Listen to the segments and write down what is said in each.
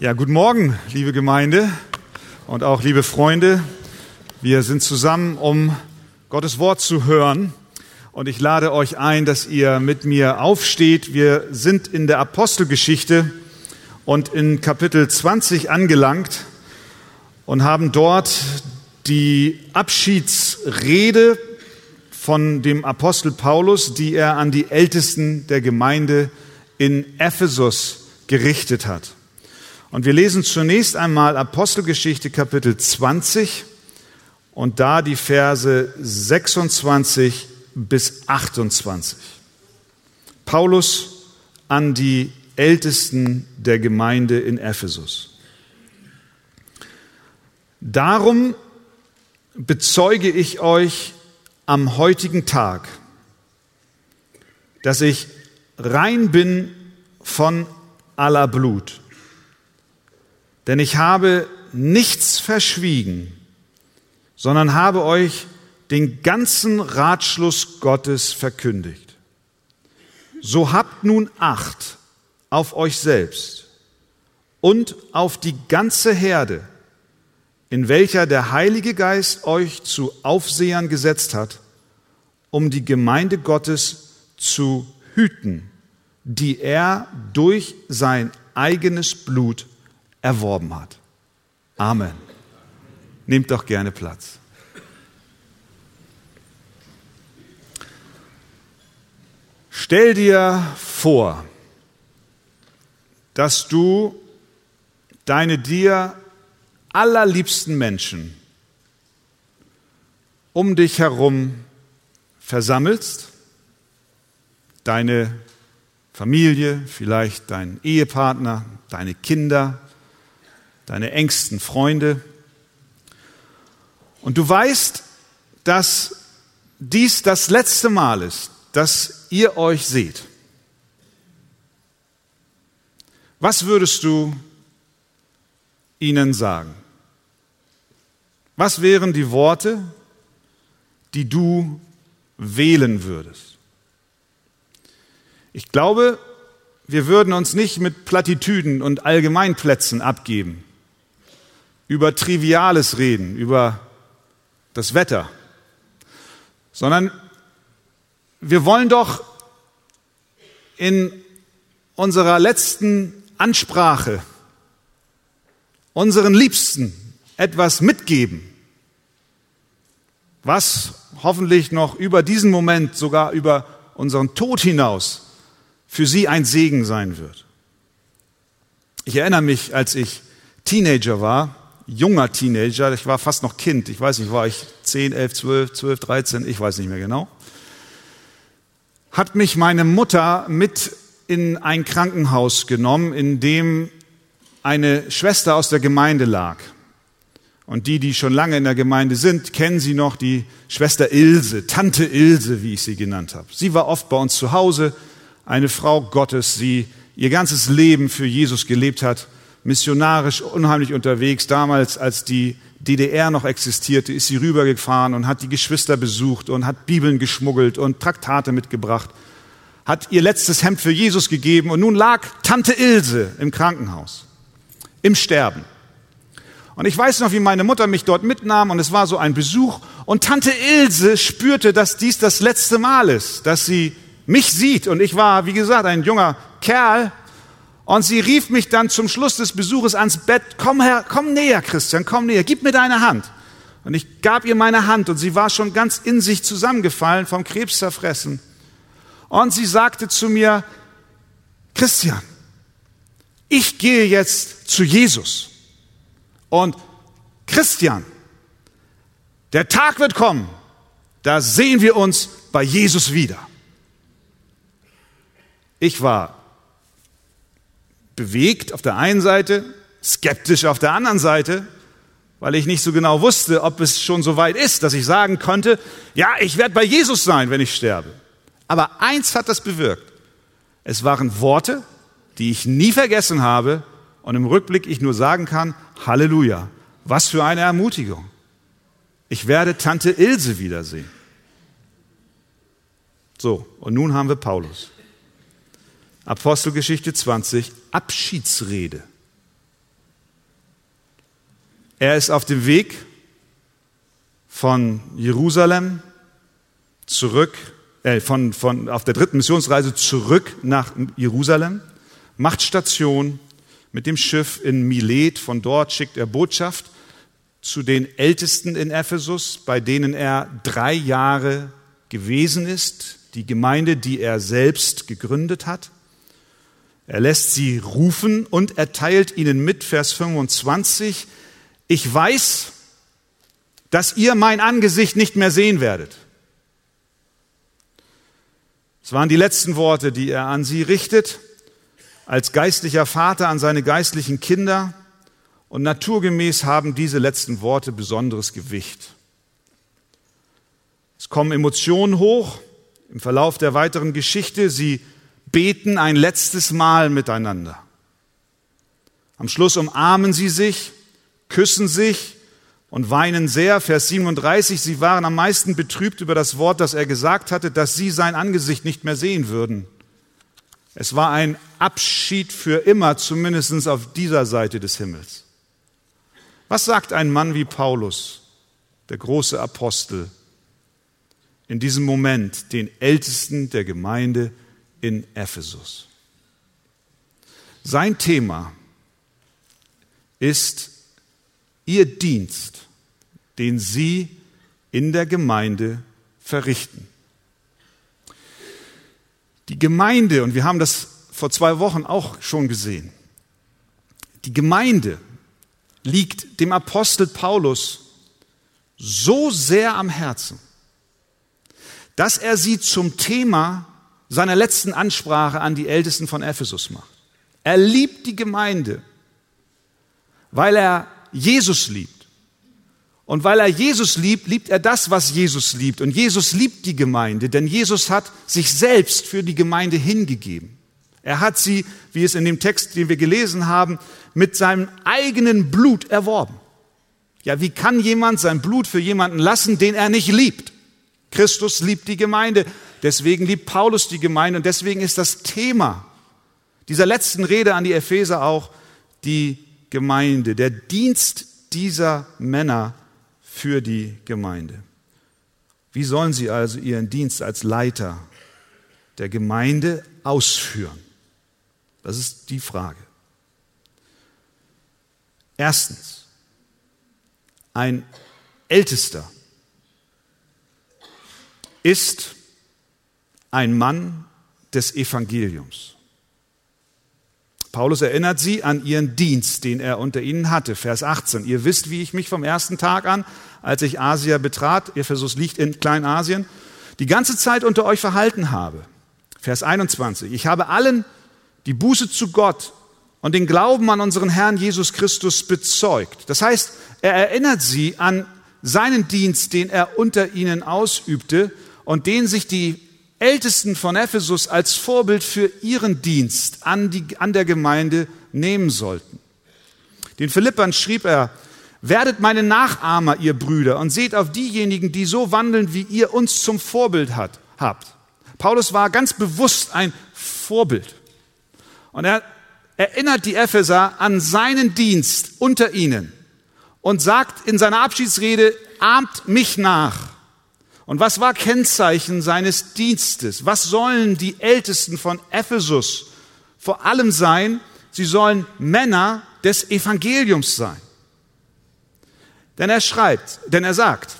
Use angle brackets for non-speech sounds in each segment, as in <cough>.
Ja, guten Morgen, liebe Gemeinde und auch liebe Freunde. Wir sind zusammen, um Gottes Wort zu hören. Und ich lade euch ein, dass ihr mit mir aufsteht. Wir sind in der Apostelgeschichte und in Kapitel 20 angelangt und haben dort die Abschiedsrede von dem Apostel Paulus, die er an die Ältesten der Gemeinde in Ephesus gerichtet hat. Und wir lesen zunächst einmal Apostelgeschichte Kapitel 20 und da die Verse 26 bis 28. Paulus an die Ältesten der Gemeinde in Ephesus. Darum bezeuge ich euch am heutigen Tag, dass ich rein bin von aller Blut denn ich habe nichts verschwiegen, sondern habe euch den ganzen Ratschluss Gottes verkündigt. So habt nun Acht auf euch selbst und auf die ganze Herde, in welcher der Heilige Geist euch zu Aufsehern gesetzt hat, um die Gemeinde Gottes zu hüten, die er durch sein eigenes Blut erworben hat. Amen. Nehmt doch gerne Platz. Stell dir vor, dass du deine dir allerliebsten Menschen um dich herum versammelst, deine Familie, vielleicht dein Ehepartner, deine Kinder, deine engsten Freunde. Und du weißt, dass dies das letzte Mal ist, dass ihr euch seht. Was würdest du ihnen sagen? Was wären die Worte, die du wählen würdest? Ich glaube, wir würden uns nicht mit Plattitüden und Allgemeinplätzen abgeben über Triviales reden, über das Wetter, sondern wir wollen doch in unserer letzten Ansprache unseren Liebsten etwas mitgeben, was hoffentlich noch über diesen Moment, sogar über unseren Tod hinaus, für sie ein Segen sein wird. Ich erinnere mich, als ich Teenager war, junger Teenager, ich war fast noch Kind, ich weiß nicht, war ich 10, 11, 12, 12, 13, ich weiß nicht mehr genau, hat mich meine Mutter mit in ein Krankenhaus genommen, in dem eine Schwester aus der Gemeinde lag. Und die, die schon lange in der Gemeinde sind, kennen sie noch, die Schwester Ilse, Tante Ilse, wie ich sie genannt habe. Sie war oft bei uns zu Hause, eine Frau Gottes, die ihr ganzes Leben für Jesus gelebt hat missionarisch unheimlich unterwegs. Damals, als die DDR noch existierte, ist sie rübergefahren und hat die Geschwister besucht und hat Bibeln geschmuggelt und Traktate mitgebracht, hat ihr letztes Hemd für Jesus gegeben und nun lag Tante Ilse im Krankenhaus, im Sterben. Und ich weiß noch, wie meine Mutter mich dort mitnahm und es war so ein Besuch und Tante Ilse spürte, dass dies das letzte Mal ist, dass sie mich sieht und ich war, wie gesagt, ein junger Kerl und sie rief mich dann zum Schluss des Besuches ans Bett, komm her, komm näher, Christian, komm näher, gib mir deine Hand. Und ich gab ihr meine Hand und sie war schon ganz in sich zusammengefallen, vom Krebs zerfressen. Und sie sagte zu mir, Christian, ich gehe jetzt zu Jesus. Und Christian, der Tag wird kommen, da sehen wir uns bei Jesus wieder. Ich war bewegt auf der einen Seite, skeptisch auf der anderen Seite, weil ich nicht so genau wusste, ob es schon so weit ist, dass ich sagen konnte, ja, ich werde bei Jesus sein, wenn ich sterbe. Aber eins hat das bewirkt. Es waren Worte, die ich nie vergessen habe und im Rückblick ich nur sagen kann, Halleluja, was für eine Ermutigung. Ich werde Tante Ilse wiedersehen. So, und nun haben wir Paulus. Apostelgeschichte 20, Abschiedsrede. Er ist auf dem Weg von Jerusalem zurück, äh, von, von, auf der dritten Missionsreise zurück nach Jerusalem, macht Station mit dem Schiff in Milet. Von dort schickt er Botschaft zu den Ältesten in Ephesus, bei denen er drei Jahre gewesen ist, die Gemeinde, die er selbst gegründet hat. Er lässt sie rufen und erteilt ihnen mit, Vers 25, ich weiß, dass ihr mein Angesicht nicht mehr sehen werdet. Es waren die letzten Worte, die er an sie richtet, als geistlicher Vater an seine geistlichen Kinder. Und naturgemäß haben diese letzten Worte besonderes Gewicht. Es kommen Emotionen hoch im Verlauf der weiteren Geschichte. Sie beten ein letztes Mal miteinander. Am Schluss umarmen sie sich, küssen sich und weinen sehr. Vers 37, sie waren am meisten betrübt über das Wort, das er gesagt hatte, dass sie sein Angesicht nicht mehr sehen würden. Es war ein Abschied für immer, zumindest auf dieser Seite des Himmels. Was sagt ein Mann wie Paulus, der große Apostel, in diesem Moment den Ältesten der Gemeinde in Ephesus? Sein Thema ist ihr Dienst, den sie in der Gemeinde verrichten. Die Gemeinde, und wir haben das vor zwei Wochen auch schon gesehen, die Gemeinde liegt dem Apostel Paulus so sehr am Herzen, dass er sie zum Thema seiner letzten Ansprache an die Ältesten von Ephesus macht. Er liebt die Gemeinde, weil er Jesus liebt. Und weil er Jesus liebt, liebt er das, was Jesus liebt. Und Jesus liebt die Gemeinde, denn Jesus hat sich selbst für die Gemeinde hingegeben. Er hat sie, wie es in dem Text, den wir gelesen haben, mit seinem eigenen Blut erworben. Ja, wie kann jemand sein Blut für jemanden lassen, den er nicht liebt? Christus liebt die Gemeinde, deswegen liebt Paulus die Gemeinde und deswegen ist das Thema dieser letzten Rede an die Epheser auch die Gemeinde, der Dienst dieser Männer für die Gemeinde. Wie sollen sie also ihren Dienst als Leiter der Gemeinde ausführen? Das ist die Frage. Erstens, ein Ältester ist ein Mann des Evangeliums. Paulus erinnert sie an ihren Dienst, den er unter ihnen hatte. Vers 18. Ihr wisst, wie ich mich vom ersten Tag an, als ich Asia betrat, Ephesus liegt in Kleinasien, die ganze Zeit unter euch verhalten habe. Vers 21. Ich habe allen die Buße zu Gott und den Glauben an unseren Herrn Jesus Christus bezeugt. Das heißt, er erinnert sie an seinen Dienst, den er unter ihnen ausübte und den sich die Ältesten von Ephesus als Vorbild für ihren Dienst an, die, an der Gemeinde nehmen sollten. Den Philippern schrieb er, werdet meine Nachahmer, ihr Brüder, und seht auf diejenigen, die so wandeln, wie ihr uns zum Vorbild hat, habt. Paulus war ganz bewusst ein Vorbild. Und er erinnert die Epheser an seinen Dienst unter ihnen und sagt in seiner Abschiedsrede, ahmt mich nach. Und was war Kennzeichen seines Dienstes? Was sollen die Ältesten von Ephesus vor allem sein? Sie sollen Männer des Evangeliums sein. Denn er schreibt, denn er sagt,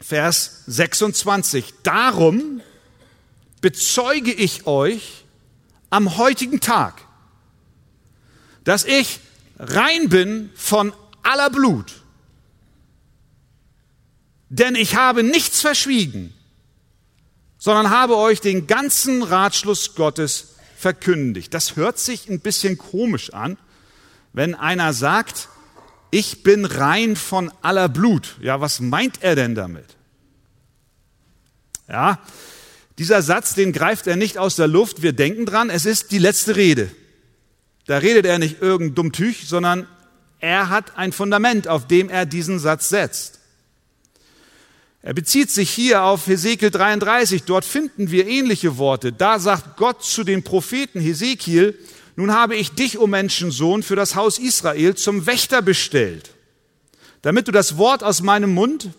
Vers 26, darum bezeuge ich euch am heutigen Tag, dass ich rein bin von aller Blut denn ich habe nichts verschwiegen, sondern habe euch den ganzen Ratschluss Gottes verkündigt. Das hört sich ein bisschen komisch an, wenn einer sagt, ich bin rein von aller Blut. Ja, was meint er denn damit? Ja, dieser Satz, den greift er nicht aus der Luft. Wir denken dran, es ist die letzte Rede. Da redet er nicht irgendein Dummtüch, sondern er hat ein Fundament, auf dem er diesen Satz setzt. Er bezieht sich hier auf Hesekiel 33. Dort finden wir ähnliche Worte. Da sagt Gott zu den Propheten Hesekiel, nun habe ich dich, o Menschensohn, für das Haus Israel zum Wächter bestellt. damit du das Wort aus meinem Mund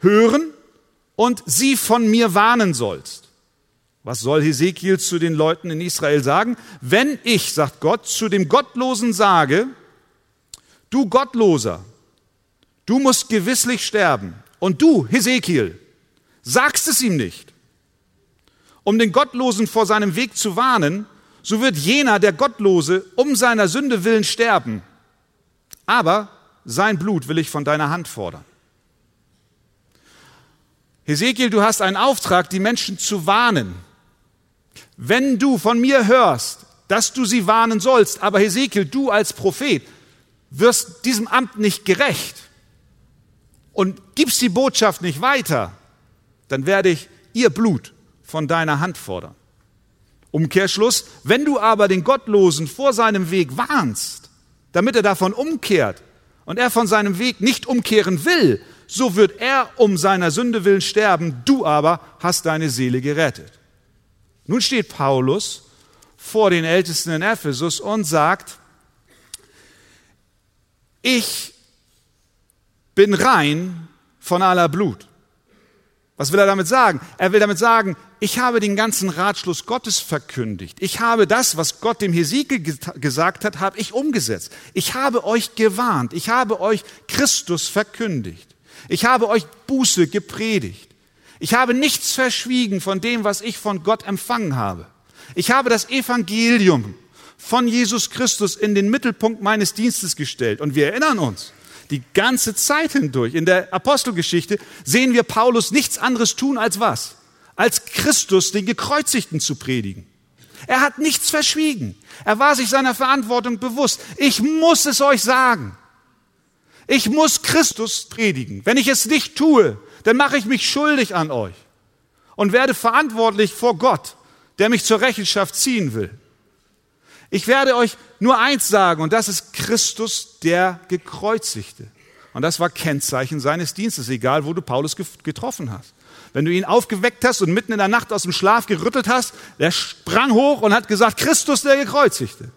hören und sie von mir warnen sollst. Was soll Hesekiel zu den Leuten in Israel sagen? Wenn ich, sagt Gott, zu dem Gottlosen sage, du Gottloser, du musst gewisslich sterben, und du, Hesekiel, sagst es ihm nicht, um den Gottlosen vor seinem Weg zu warnen, so wird jener, der Gottlose, um seiner Sünde willen sterben. Aber sein Blut will ich von deiner Hand fordern. Hesekiel, du hast einen Auftrag, die Menschen zu warnen. Wenn du von mir hörst, dass du sie warnen sollst, aber Hesekiel, du als Prophet, wirst diesem Amt nicht gerecht und gibst die Botschaft nicht weiter, dann werde ich ihr Blut von deiner Hand fordern. Umkehrschluss, wenn du aber den Gottlosen vor seinem Weg warnst, damit er davon umkehrt und er von seinem Weg nicht umkehren will, so wird er um seiner Sünde willen sterben, du aber hast deine Seele gerettet. Nun steht Paulus vor den Ältesten in Ephesus und sagt, ich bin rein von aller Blut. Was will er damit sagen? Er will damit sagen, ich habe den ganzen Ratschluss Gottes verkündigt. Ich habe das, was Gott dem Hesekiel gesagt hat, habe ich umgesetzt. Ich habe euch gewarnt. Ich habe euch Christus verkündigt. Ich habe euch Buße gepredigt. Ich habe nichts verschwiegen von dem, was ich von Gott empfangen habe. Ich habe das Evangelium von Jesus Christus in den Mittelpunkt meines Dienstes gestellt. Und wir erinnern uns, die ganze Zeit hindurch in der Apostelgeschichte sehen wir Paulus nichts anderes tun als was? Als Christus den Gekreuzigten zu predigen. Er hat nichts verschwiegen. Er war sich seiner Verantwortung bewusst. Ich muss es euch sagen. Ich muss Christus predigen. Wenn ich es nicht tue, dann mache ich mich schuldig an euch und werde verantwortlich vor Gott, der mich zur Rechenschaft ziehen will. Ich werde euch nur eins sagen, und das ist Christus, der Gekreuzigte. Und das war Kennzeichen seines Dienstes, egal wo du Paulus getroffen hast. Wenn du ihn aufgeweckt hast und mitten in der Nacht aus dem Schlaf gerüttelt hast, der sprang hoch und hat gesagt, Christus der Gekreuzigte.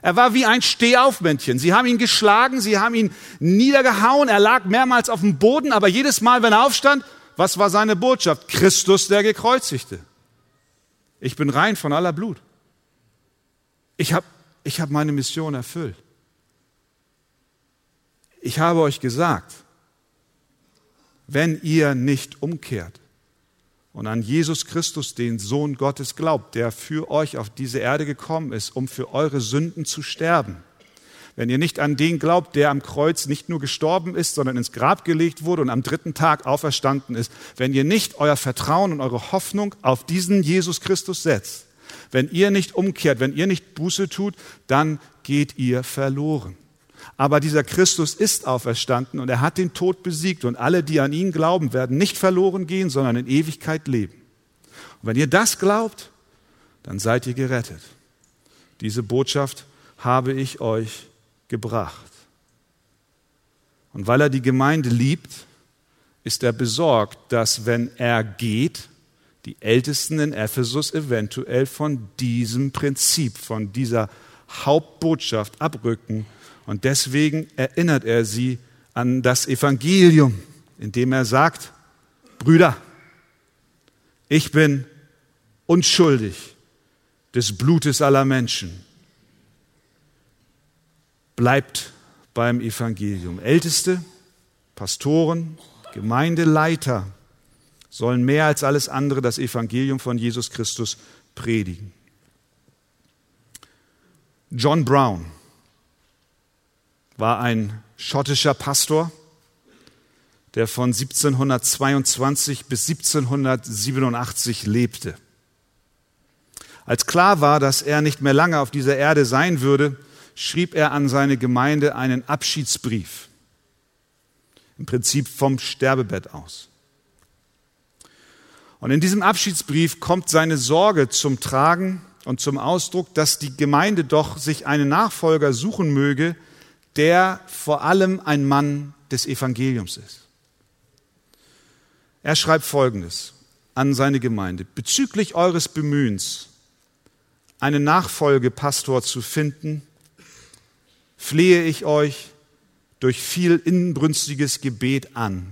Er war wie ein Stehaufmännchen. Sie haben ihn geschlagen, sie haben ihn niedergehauen, er lag mehrmals auf dem Boden, aber jedes Mal, wenn er aufstand, was war seine Botschaft? Christus der Gekreuzigte. Ich bin rein von aller Blut. Ich habe ich hab meine Mission erfüllt. Ich habe euch gesagt, wenn ihr nicht umkehrt und an Jesus Christus, den Sohn Gottes, glaubt, der für euch auf diese Erde gekommen ist, um für eure Sünden zu sterben, wenn ihr nicht an den glaubt, der am Kreuz nicht nur gestorben ist, sondern ins Grab gelegt wurde und am dritten Tag auferstanden ist, wenn ihr nicht euer Vertrauen und eure Hoffnung auf diesen Jesus Christus setzt, wenn ihr nicht umkehrt, wenn ihr nicht Buße tut, dann geht ihr verloren. Aber dieser Christus ist auferstanden und er hat den Tod besiegt und alle, die an ihn glauben, werden nicht verloren gehen, sondern in Ewigkeit leben. Und wenn ihr das glaubt, dann seid ihr gerettet. Diese Botschaft habe ich euch gebracht. Und weil er die Gemeinde liebt, ist er besorgt, dass wenn er geht, die Ältesten in Ephesus eventuell von diesem Prinzip, von dieser Hauptbotschaft abrücken. Und deswegen erinnert er sie an das Evangelium, indem er sagt, Brüder, ich bin unschuldig des Blutes aller Menschen. Bleibt beim Evangelium. Älteste, Pastoren, Gemeindeleiter, sollen mehr als alles andere das Evangelium von Jesus Christus predigen. John Brown war ein schottischer Pastor, der von 1722 bis 1787 lebte. Als klar war, dass er nicht mehr lange auf dieser Erde sein würde, schrieb er an seine Gemeinde einen Abschiedsbrief, im Prinzip vom Sterbebett aus. Und in diesem Abschiedsbrief kommt seine Sorge zum Tragen und zum Ausdruck, dass die Gemeinde doch sich einen Nachfolger suchen möge, der vor allem ein Mann des Evangeliums ist. Er schreibt Folgendes an seine Gemeinde. Bezüglich eures Bemühens, einen Nachfolgepastor zu finden, flehe ich euch, durch viel inbrünstiges Gebet an.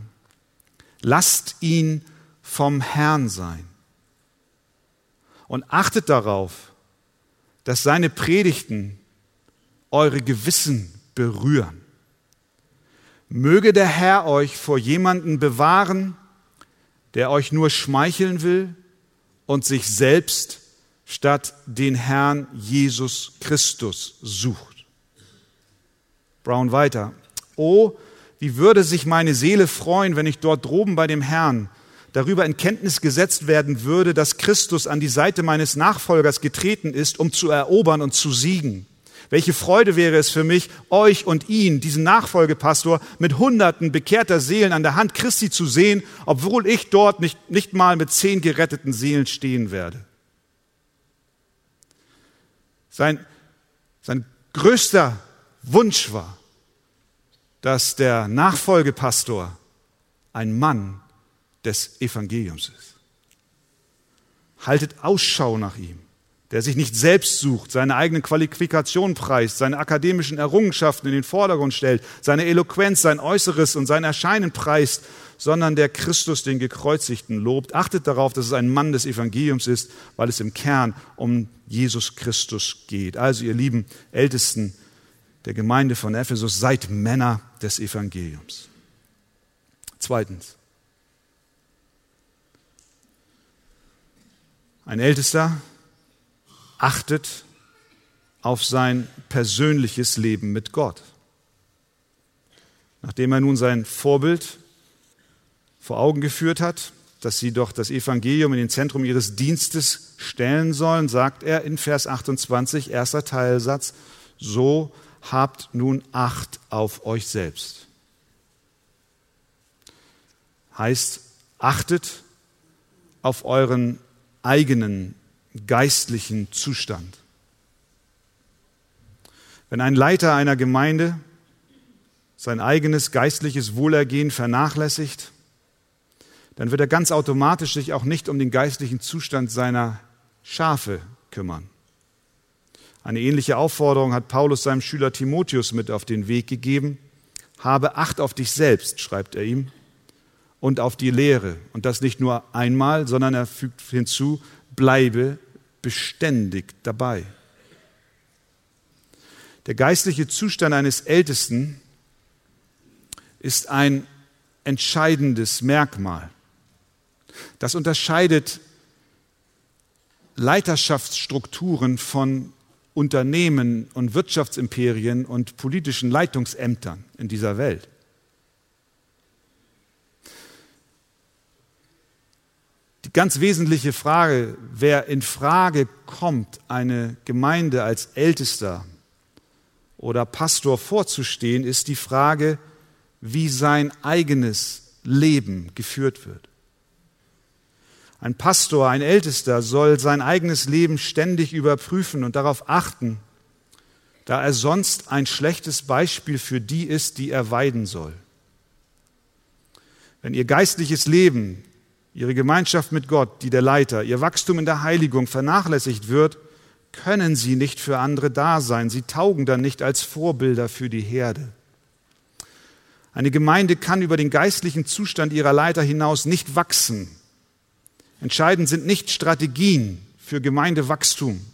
Lasst ihn vom Herrn sein. Und achtet darauf, dass seine Predigten eure Gewissen berühren. Möge der Herr euch vor jemanden bewahren, der euch nur schmeicheln will und sich selbst statt den Herrn Jesus Christus sucht. Brown weiter. Oh, wie würde sich meine Seele freuen, wenn ich dort droben bei dem Herrn darüber in Kenntnis gesetzt werden würde, dass Christus an die Seite meines Nachfolgers getreten ist, um zu erobern und zu siegen. Welche Freude wäre es für mich, euch und ihn, diesen Nachfolgepastor, mit Hunderten bekehrter Seelen an der Hand Christi zu sehen, obwohl ich dort nicht, nicht mal mit zehn geretteten Seelen stehen werde. Sein, sein größter Wunsch war, dass der Nachfolgepastor ein Mann des Evangeliums ist. Haltet Ausschau nach ihm der sich nicht selbst sucht, seine eigenen Qualifikationen preist, seine akademischen Errungenschaften in den Vordergrund stellt, seine Eloquenz, sein Äußeres und sein Erscheinen preist, sondern der Christus, den Gekreuzigten, lobt. Achtet darauf, dass es ein Mann des Evangeliums ist, weil es im Kern um Jesus Christus geht. Also ihr lieben Ältesten der Gemeinde von Ephesus, seid Männer des Evangeliums. Zweitens. Ein Ältester achtet auf sein persönliches Leben mit Gott. Nachdem er nun sein Vorbild vor Augen geführt hat, dass sie doch das Evangelium in den Zentrum ihres Dienstes stellen sollen, sagt er in Vers 28, erster Teilsatz, so habt nun Acht auf euch selbst. Heißt, achtet auf euren eigenen geistlichen Zustand. Wenn ein Leiter einer Gemeinde sein eigenes geistliches Wohlergehen vernachlässigt, dann wird er ganz automatisch sich auch nicht um den geistlichen Zustand seiner Schafe kümmern. Eine ähnliche Aufforderung hat Paulus seinem Schüler Timotheus mit auf den Weg gegeben. Habe Acht auf dich selbst, schreibt er ihm, und auf die Lehre. Und das nicht nur einmal, sondern er fügt hinzu, bleibe beständig dabei. Der geistliche Zustand eines Ältesten ist ein entscheidendes Merkmal. Das unterscheidet Leiterschaftsstrukturen von Unternehmen und Wirtschaftsimperien und politischen Leitungsämtern in dieser Welt. Ganz wesentliche Frage, wer in Frage kommt, eine Gemeinde als Ältester oder Pastor vorzustehen, ist die Frage, wie sein eigenes Leben geführt wird. Ein Pastor, ein Ältester soll sein eigenes Leben ständig überprüfen und darauf achten, da er sonst ein schlechtes Beispiel für die ist, die er weiden soll. Wenn ihr geistliches Leben ihre Gemeinschaft mit Gott, die der Leiter, ihr Wachstum in der Heiligung vernachlässigt wird, können sie nicht für andere da sein. Sie taugen dann nicht als Vorbilder für die Herde. Eine Gemeinde kann über den geistlichen Zustand ihrer Leiter hinaus nicht wachsen. Entscheidend sind nicht Strategien für Gemeindewachstum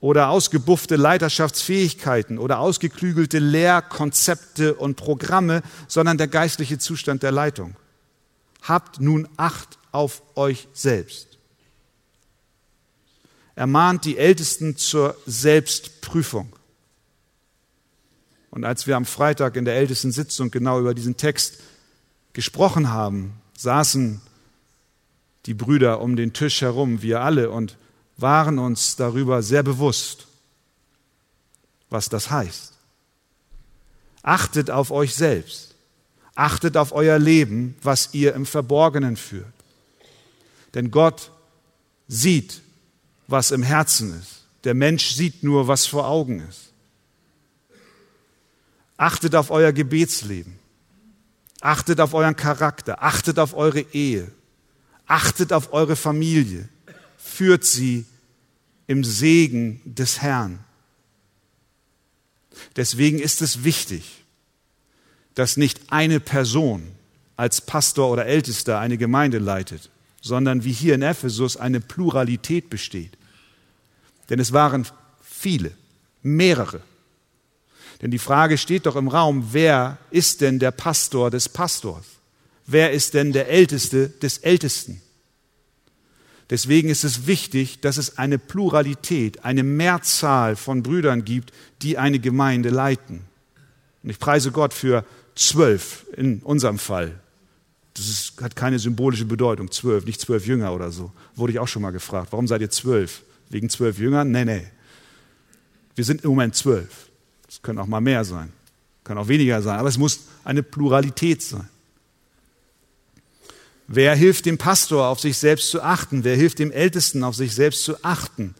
oder ausgebuffte Leiterschaftsfähigkeiten oder ausgeklügelte Lehrkonzepte und Programme, sondern der geistliche Zustand der Leitung. Habt nun Acht auf euch selbst. Er mahnt die Ältesten zur Selbstprüfung. Und als wir am Freitag in der ältesten Sitzung genau über diesen Text gesprochen haben, saßen die Brüder um den Tisch herum, wir alle, und waren uns darüber sehr bewusst, was das heißt. Achtet auf euch selbst. Achtet auf euer Leben, was ihr im Verborgenen führt. Denn Gott sieht, was im Herzen ist. Der Mensch sieht nur, was vor Augen ist. Achtet auf euer Gebetsleben. Achtet auf euren Charakter. Achtet auf eure Ehe. Achtet auf eure Familie. Führt sie im Segen des Herrn. Deswegen ist es wichtig, dass nicht eine Person als Pastor oder Ältester eine Gemeinde leitet, sondern wie hier in Ephesus eine Pluralität besteht. Denn es waren viele, mehrere. Denn die Frage steht doch im Raum, wer ist denn der Pastor des Pastors? Wer ist denn der Älteste des Ältesten? Deswegen ist es wichtig, dass es eine Pluralität, eine Mehrzahl von Brüdern gibt, die eine Gemeinde leiten. Und ich preise Gott für zwölf in unserem Fall. Das ist, hat keine symbolische Bedeutung, zwölf, nicht zwölf Jünger oder so. Wurde ich auch schon mal gefragt. Warum seid ihr zwölf? Wegen zwölf Jüngern? Nee, nee. Wir sind im Moment zwölf. Es können auch mal mehr sein, kann auch weniger sein, aber es muss eine Pluralität sein. Wer hilft dem Pastor, auf sich selbst zu achten? Wer hilft dem Ältesten, auf sich selbst zu achten?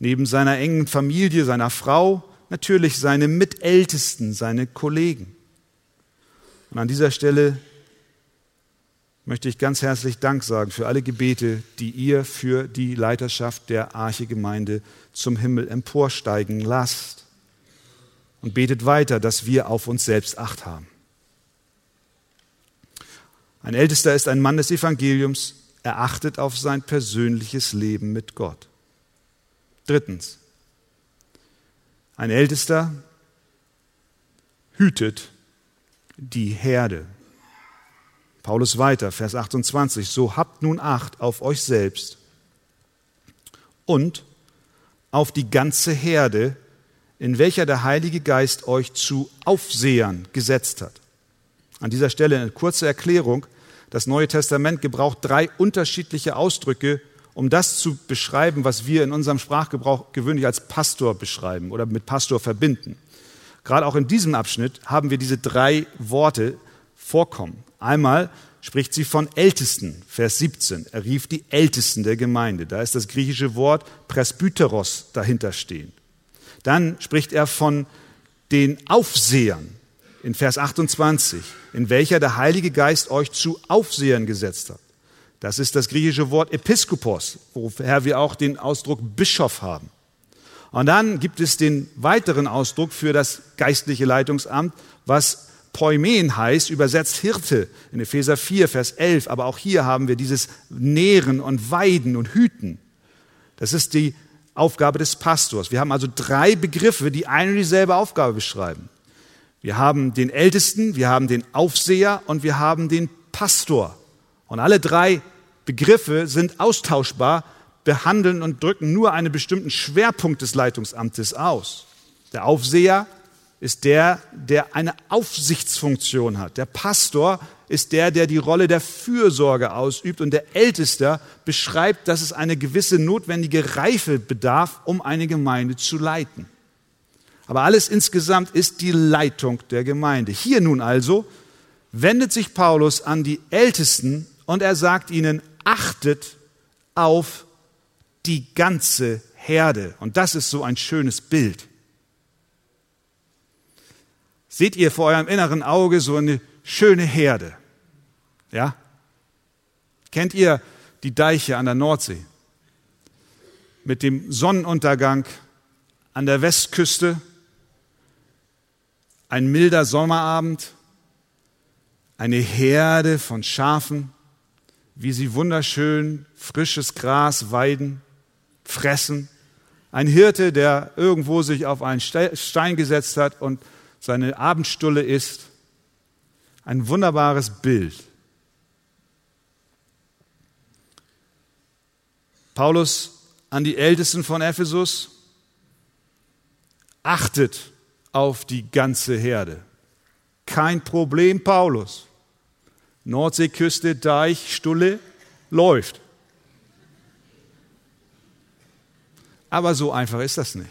Neben seiner engen Familie, seiner Frau, natürlich seine Mitältesten, seine Kollegen. Und an dieser Stelle möchte ich ganz herzlich Dank sagen für alle Gebete, die ihr für die Leiterschaft der Arche-Gemeinde zum Himmel emporsteigen lasst. Und betet weiter, dass wir auf uns selbst Acht haben. Ein Ältester ist ein Mann des Evangeliums, er achtet auf sein persönliches Leben mit Gott. Drittens, ein Ältester hütet die Herde. Paulus weiter, Vers 28, so habt nun Acht auf euch selbst und auf die ganze Herde, in welcher der Heilige Geist euch zu Aufsehern gesetzt hat. An dieser Stelle eine kurze Erklärung. Das Neue Testament gebraucht drei unterschiedliche Ausdrücke, um das zu beschreiben, was wir in unserem Sprachgebrauch gewöhnlich als Pastor beschreiben oder mit Pastor verbinden. Gerade auch in diesem Abschnitt haben wir diese drei Worte vorkommen. Einmal spricht sie von Ältesten, Vers 17. Er rief die Ältesten der Gemeinde. Da ist das griechische Wort Presbyteros dahinter stehen. Dann spricht er von den Aufsehern, in Vers 28, in welcher der Heilige Geist euch zu Aufsehern gesetzt hat. Das ist das griechische Wort Episkopos, woher wir auch den Ausdruck Bischof haben. Und dann gibt es den weiteren Ausdruck für das geistliche Leitungsamt, was Poimen heißt, übersetzt Hirte in Epheser 4, Vers 11. Aber auch hier haben wir dieses Nähren und Weiden und Hüten. Das ist die Aufgabe des Pastors. Wir haben also drei Begriffe, die eine und dieselbe Aufgabe beschreiben. Wir haben den Ältesten, wir haben den Aufseher und wir haben den Pastor. Und alle drei Begriffe sind austauschbar, behandeln und drücken nur einen bestimmten Schwerpunkt des Leitungsamtes aus. Der Aufseher ist der, der eine Aufsichtsfunktion hat. Der Pastor ist der, der die Rolle der Fürsorge ausübt und der Ältester beschreibt, dass es eine gewisse notwendige Reife bedarf, um eine Gemeinde zu leiten. Aber alles insgesamt ist die Leitung der Gemeinde. Hier nun also wendet sich Paulus an die Ältesten und er sagt ihnen, achtet auf die ganze Herde. Und das ist so ein schönes Bild. Seht ihr vor eurem inneren Auge so eine schöne Herde? Ja? Kennt ihr die Deiche an der Nordsee? Mit dem Sonnenuntergang an der Westküste ein milder Sommerabend, eine Herde von Schafen, wie sie wunderschön frisches Gras weiden, fressen. Ein Hirte, der irgendwo sich auf einen Stein gesetzt hat und seine Abendstulle isst. Ein wunderbares Bild. Paulus an die Ältesten von Ephesus, achtet auf die ganze Herde. Kein Problem, Paulus. Nordseeküste, Deich, Stulle, läuft. Aber so einfach ist das nicht.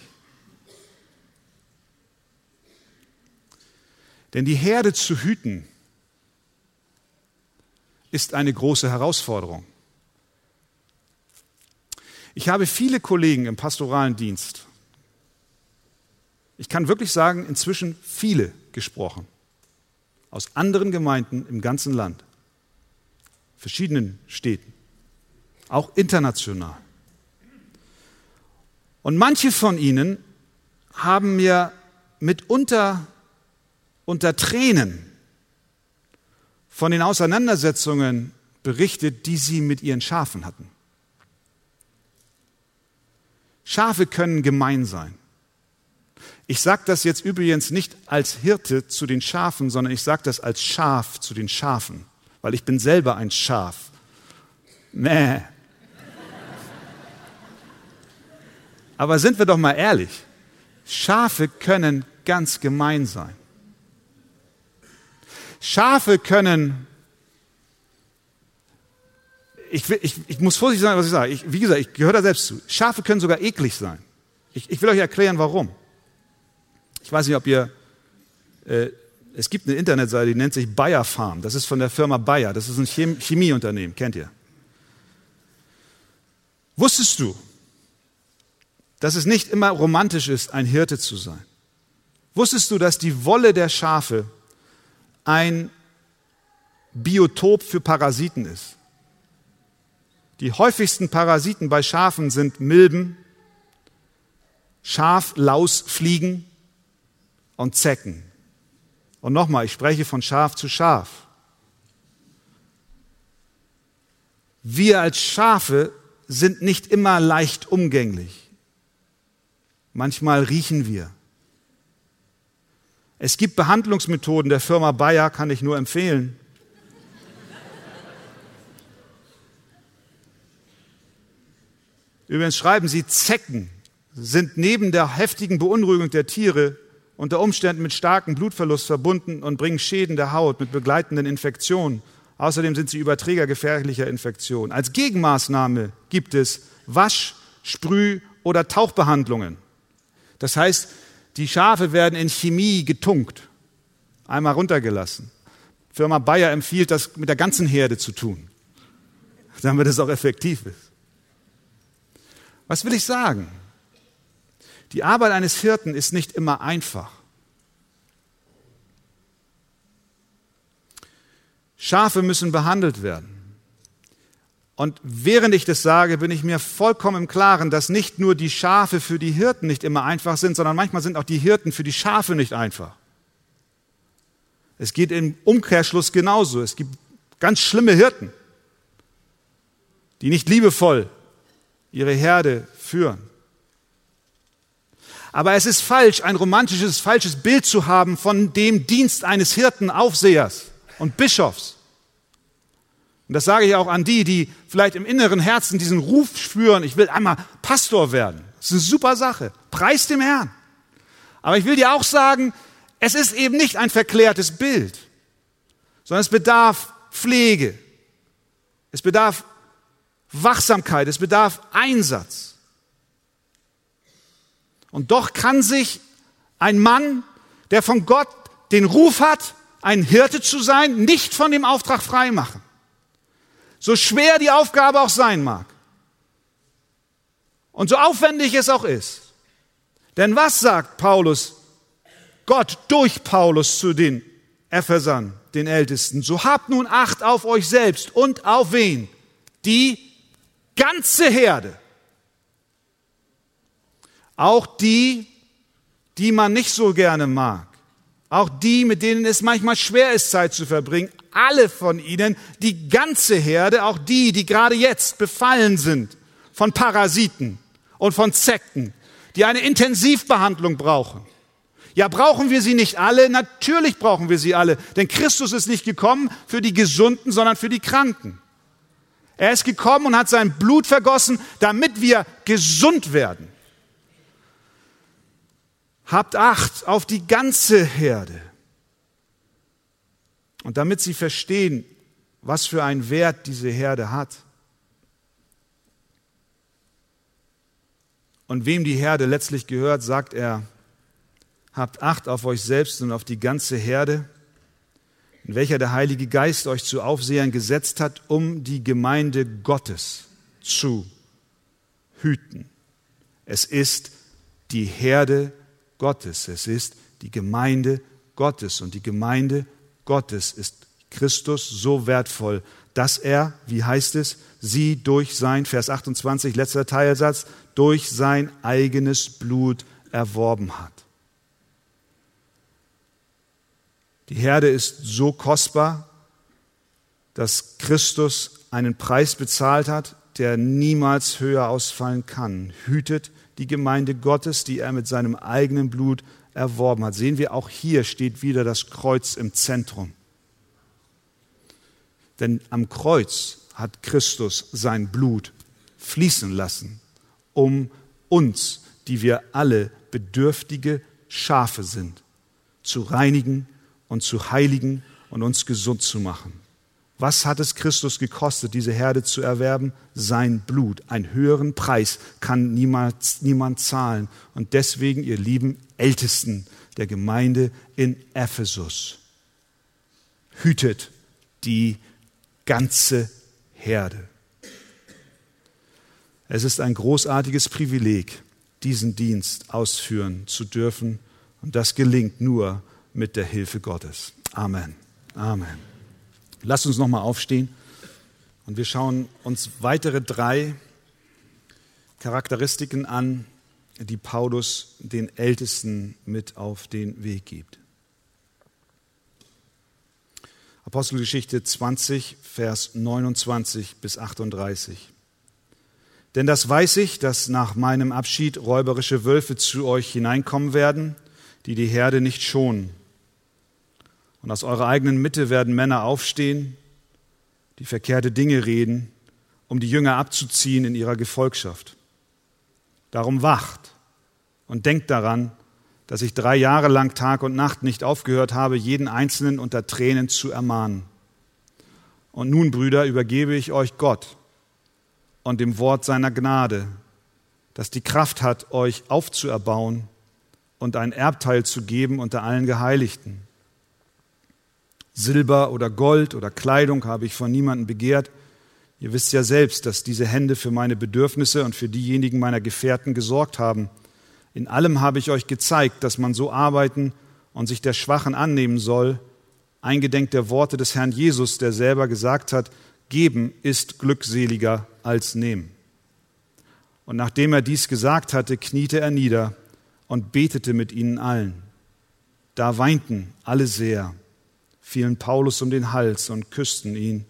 Denn die Herde zu hüten ist eine große Herausforderung. Ich habe viele Kollegen im pastoralen Dienst ich kann wirklich sagen, inzwischen viele gesprochen. Aus anderen Gemeinden im ganzen Land, verschiedenen Städten, auch international. Und manche von ihnen haben mir mitunter unter Tränen von den Auseinandersetzungen berichtet, die sie mit ihren Schafen hatten. Schafe können gemein sein. Ich sage das jetzt übrigens nicht als Hirte zu den Schafen, sondern ich sage das als Schaf zu den Schafen, weil ich bin selber ein Schaf. Mäh. Aber sind wir doch mal ehrlich, Schafe können ganz gemein sein. Schafe können, ich, ich, ich muss vorsichtig sein, was ich sage. Ich, wie gesagt, ich gehöre da selbst zu. Schafe können sogar eklig sein. Ich, ich will euch erklären, warum. Ich weiß nicht, ob ihr, äh, es gibt eine Internetseite, die nennt sich Bayer Farm. Das ist von der Firma Bayer. Das ist ein Chem Chemieunternehmen, kennt ihr. Wusstest du, dass es nicht immer romantisch ist, ein Hirte zu sein? Wusstest du, dass die Wolle der Schafe ein Biotop für Parasiten ist? Die häufigsten Parasiten bei Schafen sind Milben, Schaflausfliegen und Zecken. Und nochmal, ich spreche von Schaf zu Schaf. Wir als Schafe sind nicht immer leicht umgänglich. Manchmal riechen wir. Es gibt Behandlungsmethoden der Firma Bayer, kann ich nur empfehlen. Übrigens schreiben sie, Zecken sind neben der heftigen Beunruhigung der Tiere unter Umständen mit starkem Blutverlust verbunden und bringen Schäden der Haut mit begleitenden Infektionen. Außerdem sind sie Überträger gefährlicher Infektionen. Als Gegenmaßnahme gibt es Wasch-, Sprüh- oder Tauchbehandlungen. Das heißt, die Schafe werden in Chemie getunkt, einmal runtergelassen. Firma Bayer empfiehlt, das mit der ganzen Herde zu tun, damit es auch effektiv ist. Was will ich sagen? Die Arbeit eines Hirten ist nicht immer einfach. Schafe müssen behandelt werden. Und während ich das sage, bin ich mir vollkommen im Klaren, dass nicht nur die Schafe für die Hirten nicht immer einfach sind, sondern manchmal sind auch die Hirten für die Schafe nicht einfach. Es geht im Umkehrschluss genauso. Es gibt ganz schlimme Hirten, die nicht liebevoll ihre Herde führen. Aber es ist falsch, ein romantisches, falsches Bild zu haben von dem Dienst eines Hirten, Aufsehers und Bischofs. Und das sage ich auch an die, die vielleicht im inneren Herzen diesen Ruf spüren, ich will einmal Pastor werden. Das ist eine super Sache. Preis dem Herrn. Aber ich will dir auch sagen, es ist eben nicht ein verklärtes Bild, sondern es bedarf Pflege. Es bedarf Wachsamkeit. Es bedarf Einsatz. Und doch kann sich ein Mann, der von Gott den Ruf hat, ein Hirte zu sein, nicht von dem Auftrag frei machen. So schwer die Aufgabe auch sein mag. Und so aufwendig es auch ist. Denn was sagt Paulus, Gott durch Paulus zu den Ephesern, den Ältesten? So habt nun Acht auf euch selbst und auf wen? Die ganze Herde auch die, die man nicht so gerne mag. Auch die, mit denen es manchmal schwer ist, Zeit zu verbringen. Alle von ihnen, die ganze Herde, auch die, die gerade jetzt befallen sind von Parasiten und von Zekten, die eine Intensivbehandlung brauchen. Ja, brauchen wir sie nicht alle? Natürlich brauchen wir sie alle, denn Christus ist nicht gekommen für die Gesunden, sondern für die Kranken. Er ist gekommen und hat sein Blut vergossen, damit wir gesund werden. Habt Acht auf die ganze Herde. Und damit sie verstehen, was für einen Wert diese Herde hat und wem die Herde letztlich gehört, sagt er, habt Acht auf euch selbst und auf die ganze Herde, in welcher der Heilige Geist euch zu Aufsehern gesetzt hat, um die Gemeinde Gottes zu hüten. Es ist die Herde Gottes. Es ist die Gemeinde Gottes. Und die Gemeinde Gottes ist Christus so wertvoll, dass er, wie heißt es, sie durch sein, Vers 28, letzter Teilsatz, durch sein eigenes Blut erworben hat. Die Herde ist so kostbar, dass Christus einen Preis bezahlt hat, der niemals höher ausfallen kann. Hütet die Gemeinde Gottes, die er mit seinem eigenen Blut erworben hat. Sehen wir, auch hier steht wieder das Kreuz im Zentrum. Denn am Kreuz hat Christus sein Blut fließen lassen, um uns, die wir alle bedürftige Schafe sind, zu reinigen und zu heiligen und uns gesund zu machen. Was hat es Christus gekostet, diese Herde zu erwerben? Sein Blut. Einen höheren Preis kann niemals, niemand zahlen. Und deswegen, ihr lieben Ältesten der Gemeinde in Ephesus, hütet die ganze Herde. Es ist ein großartiges Privileg, diesen Dienst ausführen zu dürfen. Und das gelingt nur mit der Hilfe Gottes. Amen. Amen. Lasst uns nochmal aufstehen und wir schauen uns weitere drei Charakteristiken an, die Paulus den Ältesten mit auf den Weg gibt. Apostelgeschichte 20, Vers 29 bis 38. Denn das weiß ich, dass nach meinem Abschied räuberische Wölfe zu euch hineinkommen werden, die die Herde nicht schonen. Und aus eurer eigenen Mitte werden Männer aufstehen, die verkehrte Dinge reden, um die Jünger abzuziehen in ihrer Gefolgschaft. Darum wacht und denkt daran, dass ich drei Jahre lang Tag und Nacht nicht aufgehört habe, jeden Einzelnen unter Tränen zu ermahnen. Und nun, Brüder, übergebe ich euch Gott und dem Wort seiner Gnade, das die Kraft hat, euch aufzuerbauen und ein Erbteil zu geben unter allen Geheiligten. Silber oder Gold oder Kleidung habe ich von niemandem begehrt. Ihr wisst ja selbst, dass diese Hände für meine Bedürfnisse und für diejenigen meiner Gefährten gesorgt haben. In allem habe ich euch gezeigt, dass man so arbeiten und sich der Schwachen annehmen soll, eingedenk der Worte des Herrn Jesus, der selber gesagt hat, geben ist glückseliger als nehmen. Und nachdem er dies gesagt hatte, kniete er nieder und betete mit ihnen allen. Da weinten alle sehr fielen Paulus um den Hals und küssten ihn,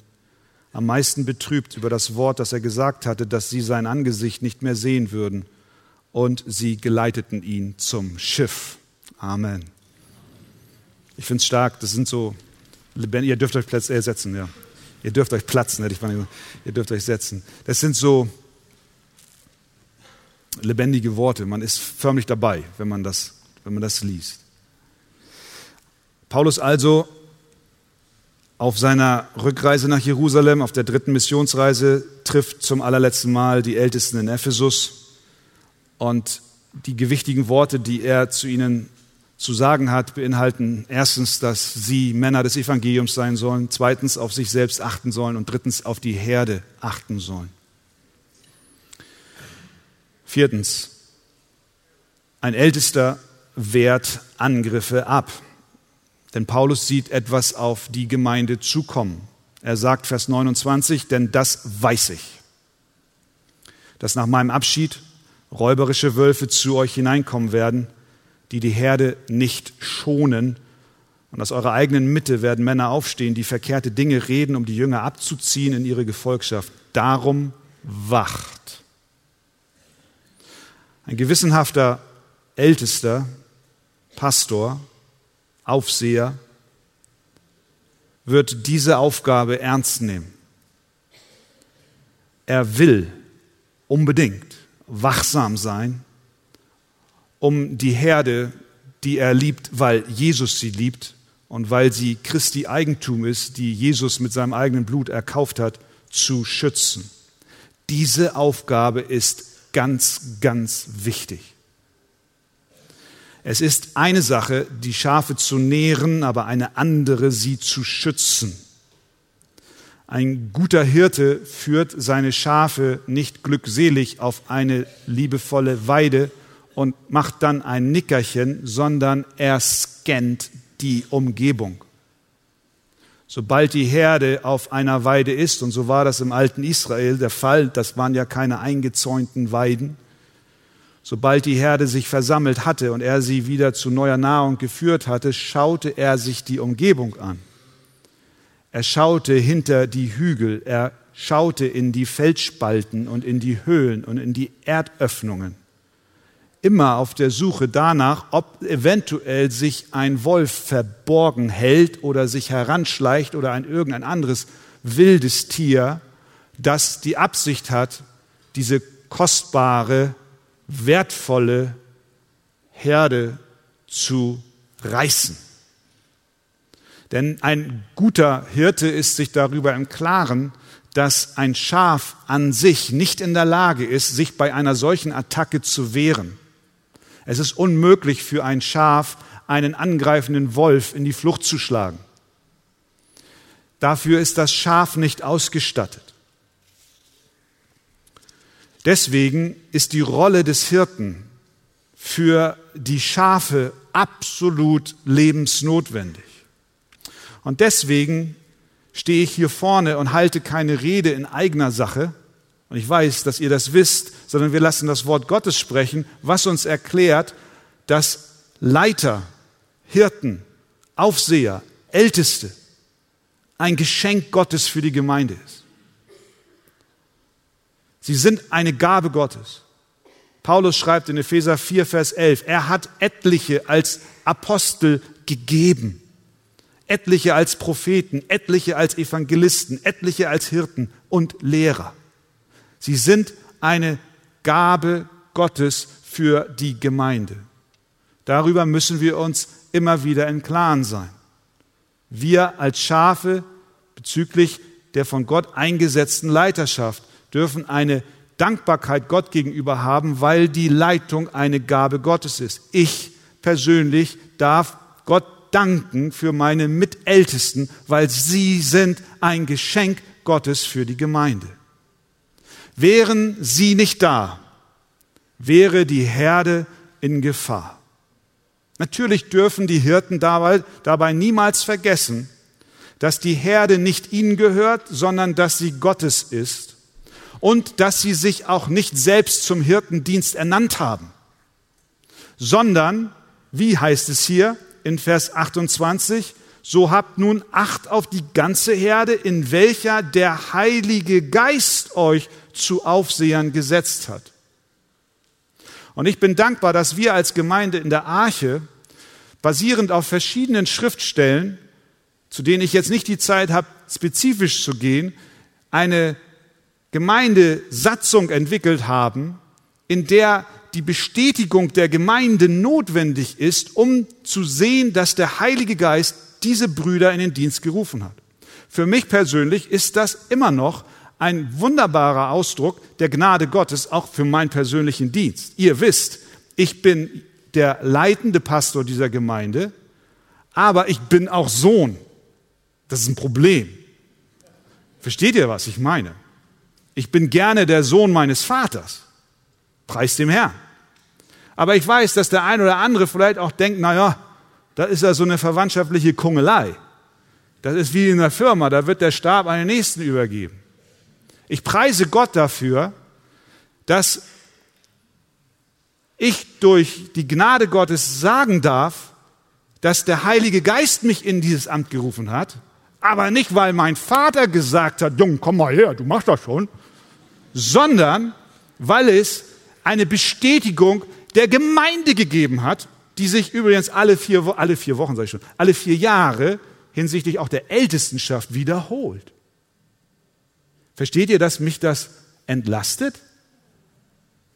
am meisten betrübt über das Wort, das er gesagt hatte, dass sie sein Angesicht nicht mehr sehen würden. Und sie geleiteten ihn zum Schiff. Amen. Ich finde es stark, das sind so, ihr dürft euch Platz, äh, ja. Ihr dürft euch platzen, hätte ich mal gesagt. Ihr dürft euch setzen. Das sind so lebendige Worte. Man ist förmlich dabei, wenn man das, wenn man das liest. Paulus also auf seiner Rückreise nach Jerusalem, auf der dritten Missionsreise, trifft zum allerletzten Mal die Ältesten in Ephesus. Und die gewichtigen Worte, die er zu ihnen zu sagen hat, beinhalten erstens, dass sie Männer des Evangeliums sein sollen, zweitens auf sich selbst achten sollen und drittens auf die Herde achten sollen. Viertens, ein Ältester wehrt Angriffe ab. Denn Paulus sieht etwas auf die Gemeinde zukommen. Er sagt Vers 29, denn das weiß ich, dass nach meinem Abschied räuberische Wölfe zu euch hineinkommen werden, die die Herde nicht schonen. Und aus eurer eigenen Mitte werden Männer aufstehen, die verkehrte Dinge reden, um die Jünger abzuziehen in ihre Gefolgschaft. Darum wacht. Ein gewissenhafter Ältester, Pastor, Aufseher wird diese Aufgabe ernst nehmen. Er will unbedingt wachsam sein, um die Herde, die er liebt, weil Jesus sie liebt und weil sie Christi Eigentum ist, die Jesus mit seinem eigenen Blut erkauft hat, zu schützen. Diese Aufgabe ist ganz, ganz wichtig. Es ist eine Sache, die Schafe zu nähren, aber eine andere, sie zu schützen. Ein guter Hirte führt seine Schafe nicht glückselig auf eine liebevolle Weide und macht dann ein Nickerchen, sondern er scannt die Umgebung. Sobald die Herde auf einer Weide ist, und so war das im alten Israel der Fall, das waren ja keine eingezäunten Weiden, Sobald die Herde sich versammelt hatte und er sie wieder zu neuer Nahrung geführt hatte, schaute er sich die Umgebung an. Er schaute hinter die Hügel, er schaute in die Felsspalten und in die Höhlen und in die Erdöffnungen. Immer auf der Suche danach, ob eventuell sich ein Wolf verborgen hält oder sich heranschleicht oder ein irgendein anderes wildes Tier, das die Absicht hat, diese kostbare, wertvolle Herde zu reißen. Denn ein guter Hirte ist sich darüber im Klaren, dass ein Schaf an sich nicht in der Lage ist, sich bei einer solchen Attacke zu wehren. Es ist unmöglich für ein Schaf, einen angreifenden Wolf in die Flucht zu schlagen. Dafür ist das Schaf nicht ausgestattet. Deswegen ist die Rolle des Hirten für die Schafe absolut lebensnotwendig. Und deswegen stehe ich hier vorne und halte keine Rede in eigener Sache. Und ich weiß, dass ihr das wisst, sondern wir lassen das Wort Gottes sprechen, was uns erklärt, dass Leiter, Hirten, Aufseher, Älteste ein Geschenk Gottes für die Gemeinde ist. Sie sind eine Gabe Gottes. Paulus schreibt in Epheser 4, Vers 11, er hat etliche als Apostel gegeben etliche als Propheten, etliche als Evangelisten, etliche als Hirten und Lehrer. Sie sind eine Gabe Gottes für die Gemeinde. Darüber müssen wir uns immer wieder im Klaren sein. Wir als Schafe bezüglich der von Gott eingesetzten Leiterschaft dürfen eine Dankbarkeit Gott gegenüber haben, weil die Leitung eine Gabe Gottes ist. Ich persönlich darf Gott danken für meine Mitältesten, weil sie sind ein Geschenk Gottes für die Gemeinde. Wären sie nicht da, wäre die Herde in Gefahr. Natürlich dürfen die Hirten dabei, dabei niemals vergessen, dass die Herde nicht ihnen gehört, sondern dass sie Gottes ist und dass sie sich auch nicht selbst zum Hirtendienst ernannt haben, sondern, wie heißt es hier, in Vers 28, so habt nun Acht auf die ganze Herde, in welcher der Heilige Geist euch zu Aufsehern gesetzt hat. Und ich bin dankbar, dass wir als Gemeinde in der Arche, basierend auf verschiedenen Schriftstellen, zu denen ich jetzt nicht die Zeit habe, spezifisch zu gehen, eine Gemeindesatzung entwickelt haben, in der die Bestätigung der Gemeinde notwendig ist, um zu sehen, dass der Heilige Geist diese Brüder in den Dienst gerufen hat. Für mich persönlich ist das immer noch ein wunderbarer Ausdruck der Gnade Gottes, auch für meinen persönlichen Dienst. Ihr wisst, ich bin der leitende Pastor dieser Gemeinde, aber ich bin auch Sohn. Das ist ein Problem. Versteht ihr, was ich meine? Ich bin gerne der Sohn meines Vaters. Preis dem Herrn. Aber ich weiß, dass der ein oder andere vielleicht auch denkt, naja, da ist ja so eine verwandtschaftliche Kungelei. Das ist wie in der Firma, da wird der Stab an den Nächsten übergeben. Ich preise Gott dafür, dass ich durch die Gnade Gottes sagen darf, dass der Heilige Geist mich in dieses Amt gerufen hat, aber nicht, weil mein Vater gesagt hat, Jung, komm mal her, du machst das schon, sondern weil es eine Bestätigung der Gemeinde gegeben hat, die sich übrigens alle vier, alle vier Wochen, sage ich schon, alle vier Jahre hinsichtlich auch der Ältestenschaft wiederholt. Versteht ihr, dass mich das entlastet?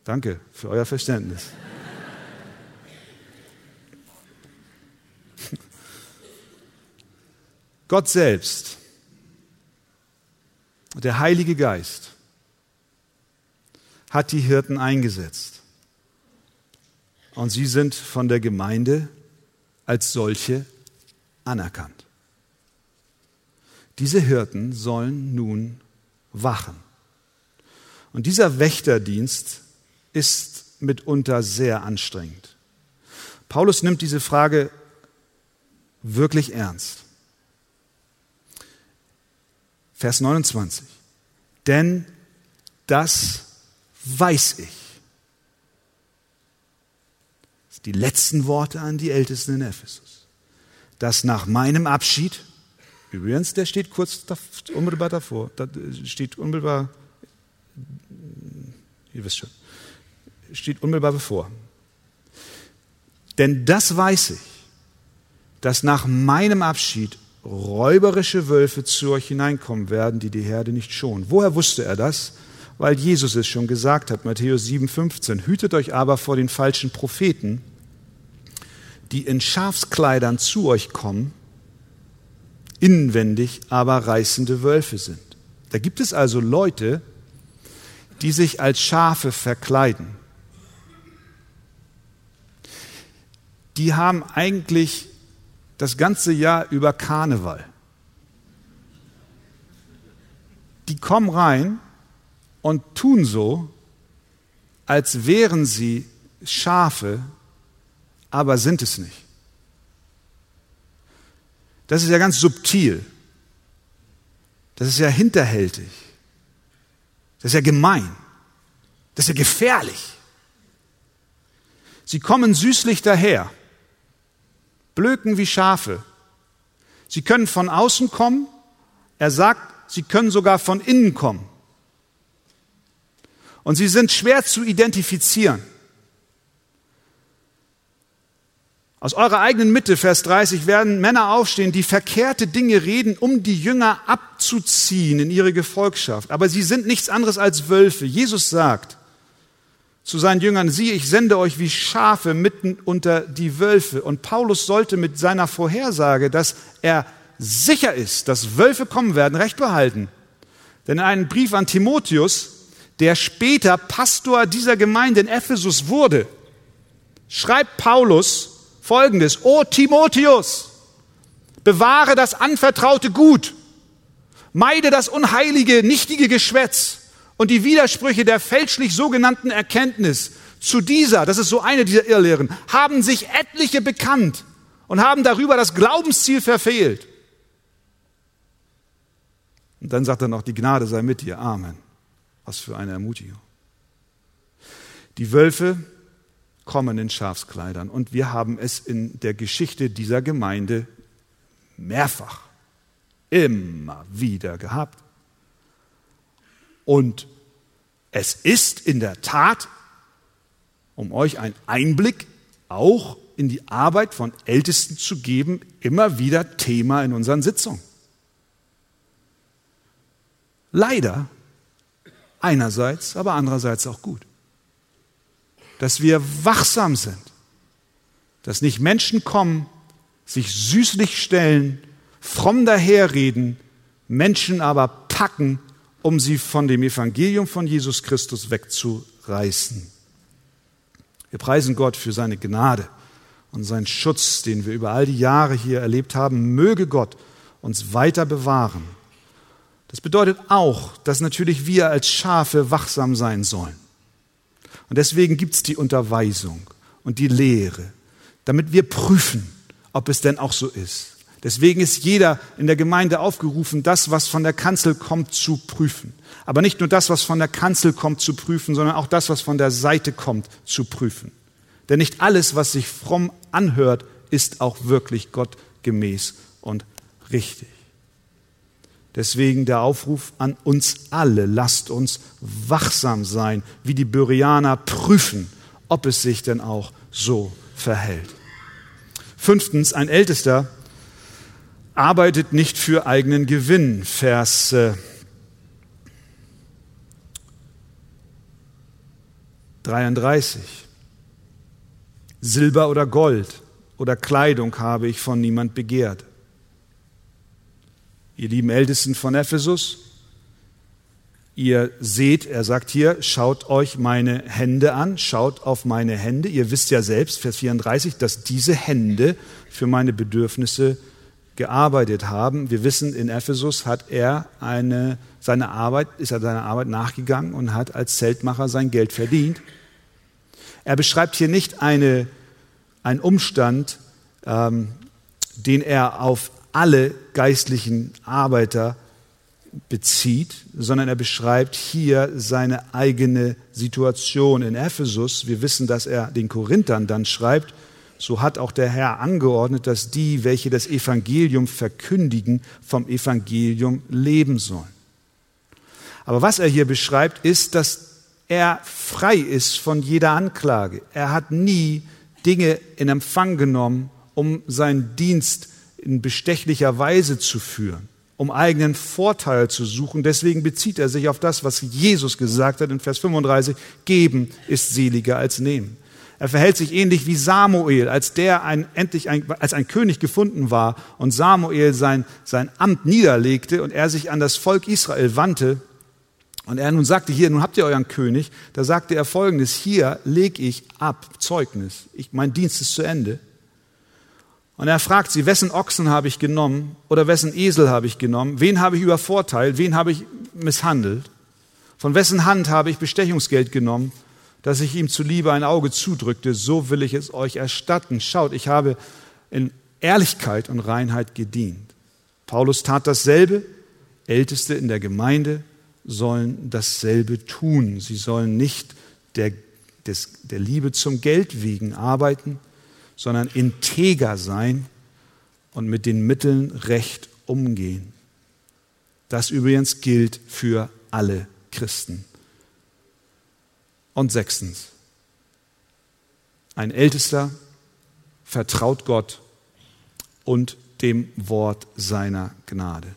Danke für euer Verständnis. <laughs> Gott selbst, der Heilige Geist, hat die Hirten eingesetzt. Und sie sind von der Gemeinde als solche anerkannt. Diese Hirten sollen nun wachen. Und dieser Wächterdienst ist mitunter sehr anstrengend. Paulus nimmt diese Frage wirklich ernst. Vers 29. Denn das weiß ich. die letzten Worte an die Ältesten in Ephesus, dass nach meinem Abschied, übrigens, der steht kurz unmittelbar davor, da steht unmittelbar, ihr wisst schon, steht unmittelbar bevor. Denn das weiß ich, dass nach meinem Abschied räuberische Wölfe zu euch hineinkommen werden, die die Herde nicht schonen. Woher wusste er das? Weil Jesus es schon gesagt hat, Matthäus 7,15. Hütet euch aber vor den falschen Propheten, die in Schafskleidern zu euch kommen, inwendig aber reißende Wölfe sind. Da gibt es also Leute, die sich als Schafe verkleiden. Die haben eigentlich das ganze Jahr über Karneval. Die kommen rein und tun so, als wären sie Schafe, aber sind es nicht. Das ist ja ganz subtil. Das ist ja hinterhältig. Das ist ja gemein. Das ist ja gefährlich. Sie kommen süßlich daher blöken wie Schafe. Sie können von außen kommen. Er sagt, sie können sogar von innen kommen. Und sie sind schwer zu identifizieren. Aus eurer eigenen Mitte, Vers 30, werden Männer aufstehen, die verkehrte Dinge reden, um die Jünger abzuziehen in ihre Gefolgschaft. Aber sie sind nichts anderes als Wölfe. Jesus sagt, zu seinen Jüngern, siehe, ich sende euch wie Schafe mitten unter die Wölfe. Und Paulus sollte mit seiner Vorhersage, dass er sicher ist, dass Wölfe kommen werden, recht behalten. Denn in einem Brief an Timotheus, der später Pastor dieser Gemeinde in Ephesus wurde, schreibt Paulus folgendes, O Timotheus, bewahre das anvertraute Gut, meide das unheilige, nichtige Geschwätz, und die Widersprüche der fälschlich sogenannten Erkenntnis zu dieser, das ist so eine dieser Irrlehren, haben sich etliche bekannt und haben darüber das Glaubensziel verfehlt. Und dann sagt er noch, die Gnade sei mit dir. Amen. Was für eine Ermutigung. Die Wölfe kommen in Schafskleidern und wir haben es in der Geschichte dieser Gemeinde mehrfach, immer wieder gehabt. Und es ist in der Tat, um euch einen Einblick auch in die Arbeit von Ältesten zu geben, immer wieder Thema in unseren Sitzungen. Leider einerseits, aber andererseits auch gut. Dass wir wachsam sind, dass nicht Menschen kommen, sich süßlich stellen, fromm daherreden, Menschen aber packen um sie von dem Evangelium von Jesus Christus wegzureißen. Wir preisen Gott für seine Gnade und seinen Schutz, den wir über all die Jahre hier erlebt haben. Möge Gott uns weiter bewahren. Das bedeutet auch, dass natürlich wir als Schafe wachsam sein sollen. Und deswegen gibt es die Unterweisung und die Lehre, damit wir prüfen, ob es denn auch so ist. Deswegen ist jeder in der Gemeinde aufgerufen, das, was von der Kanzel kommt, zu prüfen. Aber nicht nur das, was von der Kanzel kommt, zu prüfen, sondern auch das, was von der Seite kommt, zu prüfen. Denn nicht alles, was sich fromm anhört, ist auch wirklich gottgemäß und richtig. Deswegen der Aufruf an uns alle, lasst uns wachsam sein, wie die Byrianer prüfen, ob es sich denn auch so verhält. Fünftens, ein Ältester arbeitet nicht für eigenen Gewinn. Vers äh, 33. Silber oder Gold oder Kleidung habe ich von niemand begehrt. Ihr lieben Ältesten von Ephesus, ihr seht, er sagt hier, schaut euch meine Hände an, schaut auf meine Hände. Ihr wisst ja selbst, Vers 34, dass diese Hände für meine Bedürfnisse gearbeitet haben. Wir wissen, in Ephesus hat er eine, seine Arbeit, ist er seiner Arbeit nachgegangen und hat als Zeltmacher sein Geld verdient. Er beschreibt hier nicht eine, einen Umstand, ähm, den er auf alle geistlichen Arbeiter bezieht, sondern er beschreibt hier seine eigene Situation in Ephesus. Wir wissen, dass er den Korinthern dann schreibt, so hat auch der Herr angeordnet, dass die, welche das Evangelium verkündigen, vom Evangelium leben sollen. Aber was er hier beschreibt, ist, dass er frei ist von jeder Anklage. Er hat nie Dinge in Empfang genommen, um seinen Dienst in bestechlicher Weise zu führen, um eigenen Vorteil zu suchen. Deswegen bezieht er sich auf das, was Jesus gesagt hat in Vers 35, geben ist seliger als nehmen. Er verhält sich ähnlich wie Samuel, als der ein, endlich ein, als ein König gefunden war und Samuel sein, sein Amt niederlegte und er sich an das Volk Israel wandte. Und er nun sagte, hier, nun habt ihr euren König. Da sagte er folgendes, hier leg ich ab Zeugnis. Ich, mein Dienst ist zu Ende. Und er fragt sie, wessen Ochsen habe ich genommen oder wessen Esel habe ich genommen? Wen habe ich übervorteilt? Wen habe ich misshandelt? Von wessen Hand habe ich Bestechungsgeld genommen? dass ich ihm zuliebe ein Auge zudrückte, so will ich es euch erstatten. Schaut, ich habe in Ehrlichkeit und Reinheit gedient. Paulus tat dasselbe. Älteste in der Gemeinde sollen dasselbe tun. Sie sollen nicht der, des, der Liebe zum Geld wegen arbeiten, sondern integer sein und mit den Mitteln recht umgehen. Das übrigens gilt für alle Christen. Und sechstens, ein Ältester vertraut Gott und dem Wort seiner Gnade.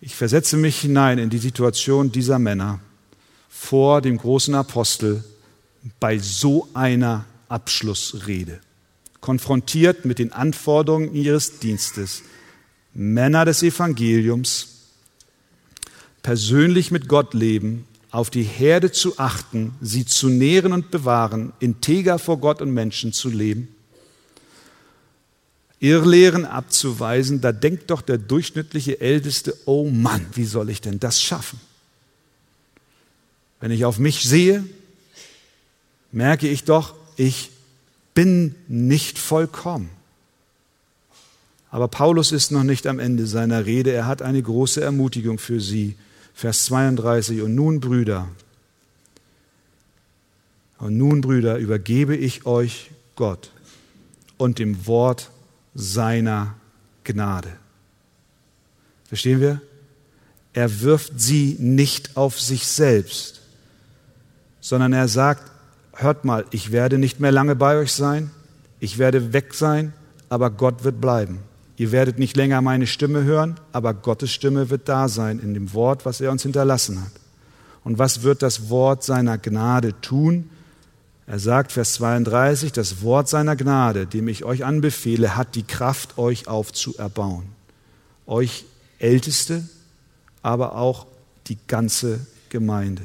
Ich versetze mich hinein in die Situation dieser Männer vor dem großen Apostel bei so einer Abschlussrede, konfrontiert mit den Anforderungen ihres Dienstes, Männer des Evangeliums, persönlich mit Gott leben auf die Herde zu achten, sie zu nähren und bewahren, integer vor Gott und Menschen zu leben, Irrlehren abzuweisen, da denkt doch der durchschnittliche Älteste, oh Mann, wie soll ich denn das schaffen? Wenn ich auf mich sehe, merke ich doch, ich bin nicht vollkommen. Aber Paulus ist noch nicht am Ende seiner Rede. Er hat eine große Ermutigung für sie. Vers 32. Und nun, Brüder, und nun, Brüder, übergebe ich euch Gott und dem Wort seiner Gnade. Verstehen wir? Er wirft sie nicht auf sich selbst, sondern er sagt, hört mal, ich werde nicht mehr lange bei euch sein, ich werde weg sein, aber Gott wird bleiben. Ihr werdet nicht länger meine Stimme hören, aber Gottes Stimme wird da sein in dem Wort, was er uns hinterlassen hat. Und was wird das Wort seiner Gnade tun? Er sagt, Vers 32, das Wort seiner Gnade, dem ich euch anbefehle, hat die Kraft, euch aufzuerbauen. Euch Älteste, aber auch die ganze Gemeinde.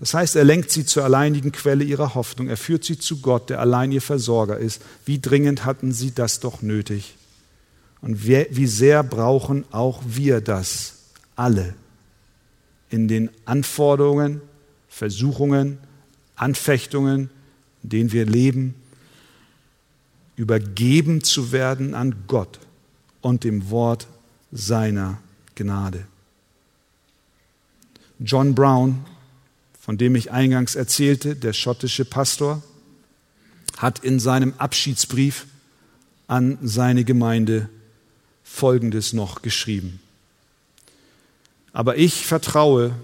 Das heißt, er lenkt sie zur alleinigen Quelle ihrer Hoffnung. Er führt sie zu Gott, der allein ihr Versorger ist. Wie dringend hatten sie das doch nötig? Und wie sehr brauchen auch wir das alle in den Anforderungen, Versuchungen, Anfechtungen, in denen wir leben, übergeben zu werden an Gott und dem Wort seiner Gnade. John Brown, von dem ich eingangs erzählte, der schottische Pastor, hat in seinem Abschiedsbrief an seine Gemeinde Folgendes noch geschrieben. Aber ich vertraue,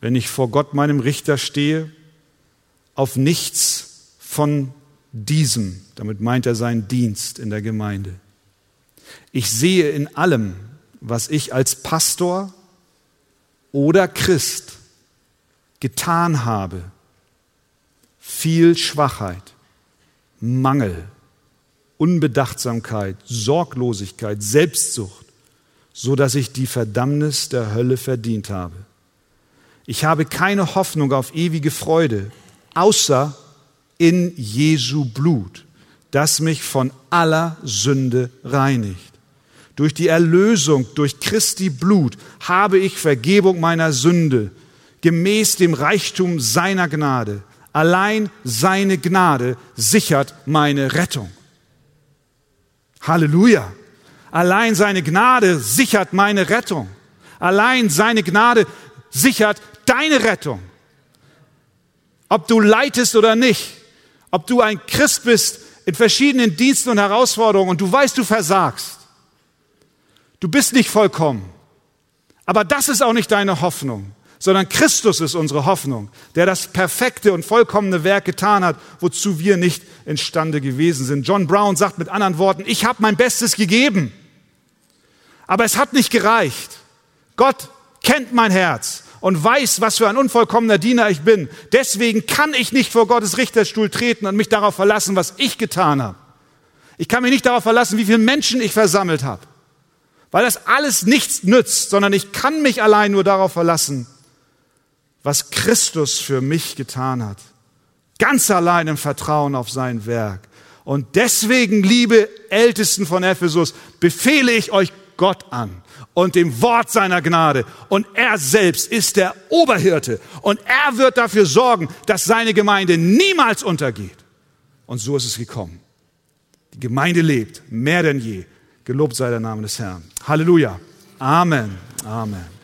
wenn ich vor Gott meinem Richter stehe, auf nichts von diesem, damit meint er seinen Dienst in der Gemeinde. Ich sehe in allem, was ich als Pastor oder Christ getan habe, viel Schwachheit, Mangel, Unbedachtsamkeit, Sorglosigkeit, Selbstsucht, so dass ich die Verdammnis der Hölle verdient habe. Ich habe keine Hoffnung auf ewige Freude, außer in Jesu Blut, das mich von aller Sünde reinigt. Durch die Erlösung, durch Christi Blut habe ich Vergebung meiner Sünde, gemäß dem Reichtum seiner Gnade. Allein seine Gnade sichert meine Rettung. Halleluja. Allein seine Gnade sichert meine Rettung. Allein seine Gnade sichert deine Rettung. Ob du leitest oder nicht, ob du ein Christ bist in verschiedenen Diensten und Herausforderungen und du weißt, du versagst. Du bist nicht vollkommen. Aber das ist auch nicht deine Hoffnung, sondern Christus ist unsere Hoffnung, der das perfekte und vollkommene Werk getan hat, wozu wir nicht imstande gewesen sind. John Brown sagt mit anderen Worten, ich habe mein Bestes gegeben, aber es hat nicht gereicht. Gott kennt mein Herz und weiß, was für ein unvollkommener Diener ich bin. Deswegen kann ich nicht vor Gottes Richterstuhl treten und mich darauf verlassen, was ich getan habe. Ich kann mich nicht darauf verlassen, wie viele Menschen ich versammelt habe, weil das alles nichts nützt, sondern ich kann mich allein nur darauf verlassen, was Christus für mich getan hat. Ganz allein im Vertrauen auf sein Werk. Und deswegen, liebe Ältesten von Ephesus, befehle ich euch Gott an und dem Wort seiner Gnade. Und er selbst ist der Oberhirte. Und er wird dafür sorgen, dass seine Gemeinde niemals untergeht. Und so ist es gekommen. Die Gemeinde lebt mehr denn je. Gelobt sei der Name des Herrn. Halleluja. Amen. Amen.